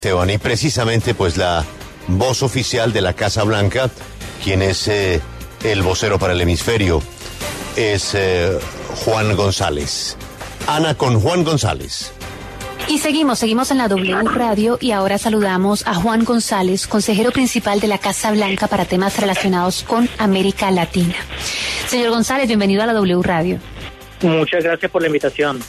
Esteban, y precisamente pues la voz oficial de la Casa Blanca, quien es eh, el vocero para el hemisferio, es eh, Juan González. Ana con Juan González. Y seguimos, seguimos en la W Radio y ahora saludamos a Juan González, consejero principal de la Casa Blanca para temas relacionados con América Latina. Señor González, bienvenido a la W Radio. Muchas gracias por la invitación.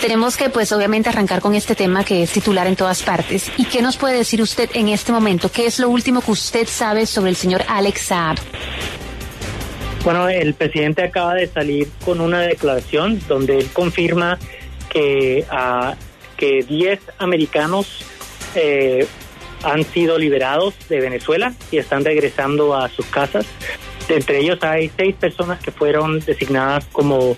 Tenemos que, pues, obviamente arrancar con este tema que es titular en todas partes. ¿Y qué nos puede decir usted en este momento? ¿Qué es lo último que usted sabe sobre el señor Alex Saab? Bueno, el presidente acaba de salir con una declaración donde él confirma que, uh, que 10 americanos eh, han sido liberados de Venezuela y están regresando a sus casas. Entre ellos hay seis personas que fueron designadas como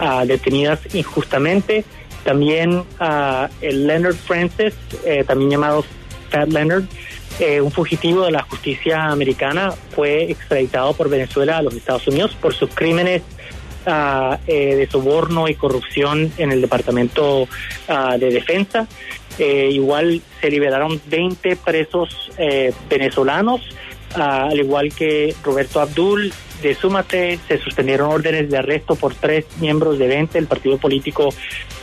uh, detenidas injustamente. También uh, Leonard Francis, eh, también llamado Fat Leonard, eh, un fugitivo de la justicia americana, fue extraditado por Venezuela a los Estados Unidos por sus crímenes eh, de soborno y corrupción en el Departamento de Defensa. Igual se liberaron 20 presos venezolanos, al igual que Roberto Abdul de Súmate, se suspendieron órdenes de arresto por tres miembros de 20, el partido político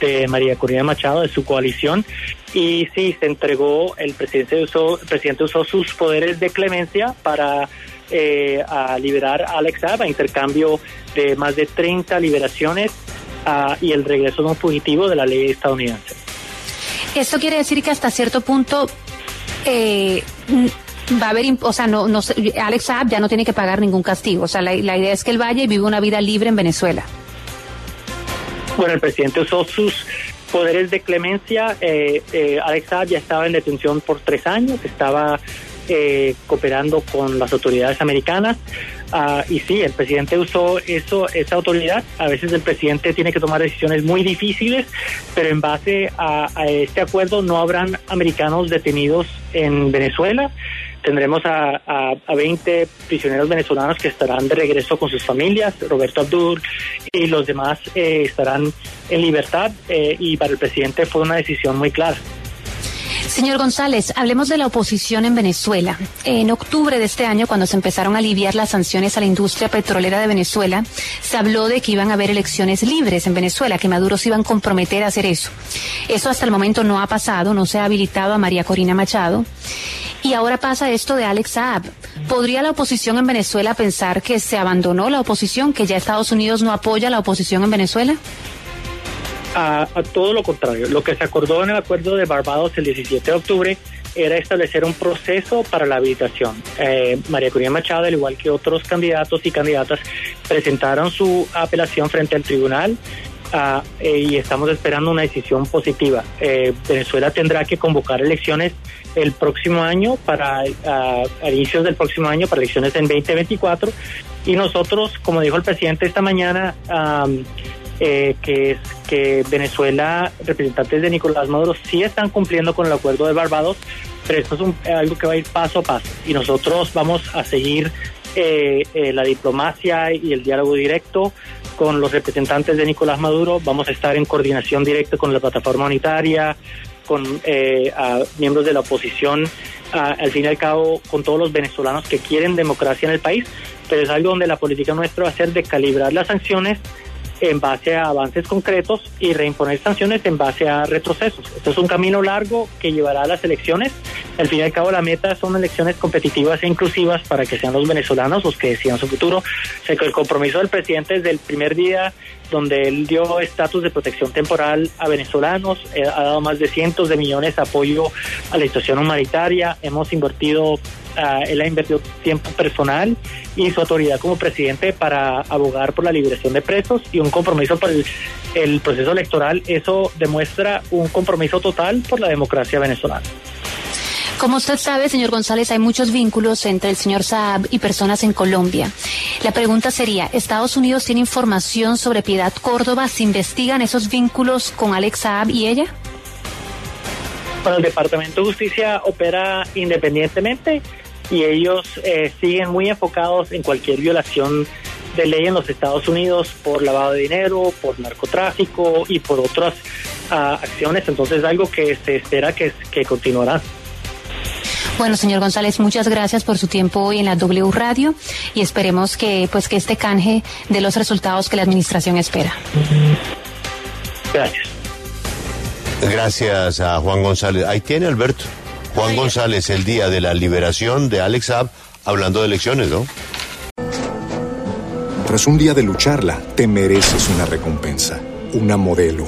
de María Corina Machado, de su coalición. Y sí, se entregó, el presidente usó, el presidente usó sus poderes de clemencia para eh, liberar a Alex Saab a intercambio de más de 30 liberaciones uh, y el regreso un fugitivo de la ley estadounidense. Esto quiere decir que hasta cierto punto eh, va a haber, o sea, no, no, Alex Saab ya no tiene que pagar ningún castigo. O sea, la, idea es que él vaya y vive una vida libre en Venezuela. Bueno, el presidente usó sus poderes de clemencia. Eh, eh, Alex Saab ya estaba en detención por tres años, estaba eh, cooperando con las autoridades americanas. Uh, y sí, el presidente usó eso, esa autoridad. A veces el presidente tiene que tomar decisiones muy difíciles, pero en base a este acuerdo no habrán americanos detenidos en Venezuela. Tendremos a, a, a, 20 prisioneros venezolanos que estarán de regreso con sus familias. Roberto Abdul y los demás eh, estarán en libertad. Eh, y para el presidente fue una decisión muy clara. Señor González, hablemos de la oposición en Venezuela. En octubre de este año, cuando se empezaron a aliviar las sanciones a la industria petrolera de Venezuela, se habló de que iban a haber elecciones libres en Venezuela, que Maduro se iban a comprometer a hacer eso. Eso hasta el momento no ha pasado, no se ha habilitado a María Corina Machado. Y ahora pasa esto de Alex Saab. ¿Podría la oposición en Venezuela pensar que se abandonó la oposición, que ya Estados Unidos no apoya la oposición en Venezuela? A, todo lo contrario. Lo que se acordó en el acuerdo de Barbados el 17 de octubre era establecer un proceso para la habilitación. Eh, María Corina Machado, al igual que otros candidatos y candidatas, presentaron su apelación frente al tribunal uh, y estamos esperando una decisión positiva. Eh, Venezuela tendrá que convocar elecciones el próximo año, para uh, a inicios del próximo año, para elecciones en 2024. Y nosotros, como dijo el presidente esta mañana, um, eh, que es que Venezuela, representantes de Nicolás Maduro, sí están cumpliendo con el acuerdo de Barbados, pero esto es un, algo que va a ir paso a paso y nosotros vamos a seguir eh, eh, la diplomacia y el diálogo directo con los representantes de Nicolás Maduro, vamos a estar en coordinación directa con la plataforma unitaria, con eh, miembros de la oposición, al fin y al cabo con todos los venezolanos que quieren democracia en el país, pero es algo donde la política nuestra va a ser de calibrar las sanciones en base a avances concretos y reimponer sanciones en base a retrocesos. Esto es un camino largo que llevará a las elecciones, Al fin y al cabo, la meta son elecciones competitivas e inclusivas para que sean los venezolanos los que decidan su futuro. O que el compromiso del presidente desde el primer día, donde él dio estatus de protección temporal a venezolanos, eh, ha dado más de cientos de millones de apoyo a la situación humanitaria, hemos invertido Uh, él ha invertido tiempo personal y su autoridad como presidente para abogar por la liberación de presos y un compromiso por el, el proceso electoral. Eso demuestra un compromiso total por la democracia venezolana. Como usted sabe, señor González, hay muchos vínculos entre el señor Saab y personas en Colombia. La pregunta sería, ¿Estados Unidos tiene información sobre Piedad Córdoba? ¿Se investigan esos vínculos con Alex Saab y ella? Bueno, el Departamento de Justicia opera independientemente y ellos eh, siguen muy enfocados en cualquier violación de ley en los Estados Unidos por lavado de dinero, por narcotráfico y por otras uh, acciones. Entonces, algo que se espera que continuará. Bueno, señor González, muchas gracias por su tiempo hoy en la W Radio y esperemos que pues que este canje dé los resultados que la administración espera. Gracias. Gracias a Juan González. Ahí tiene Alberto. Juan González el día de la liberación de Alex Saab hablando de elecciones, ¿no? Tras un día de lucharla, te mereces una recompensa, una modelo,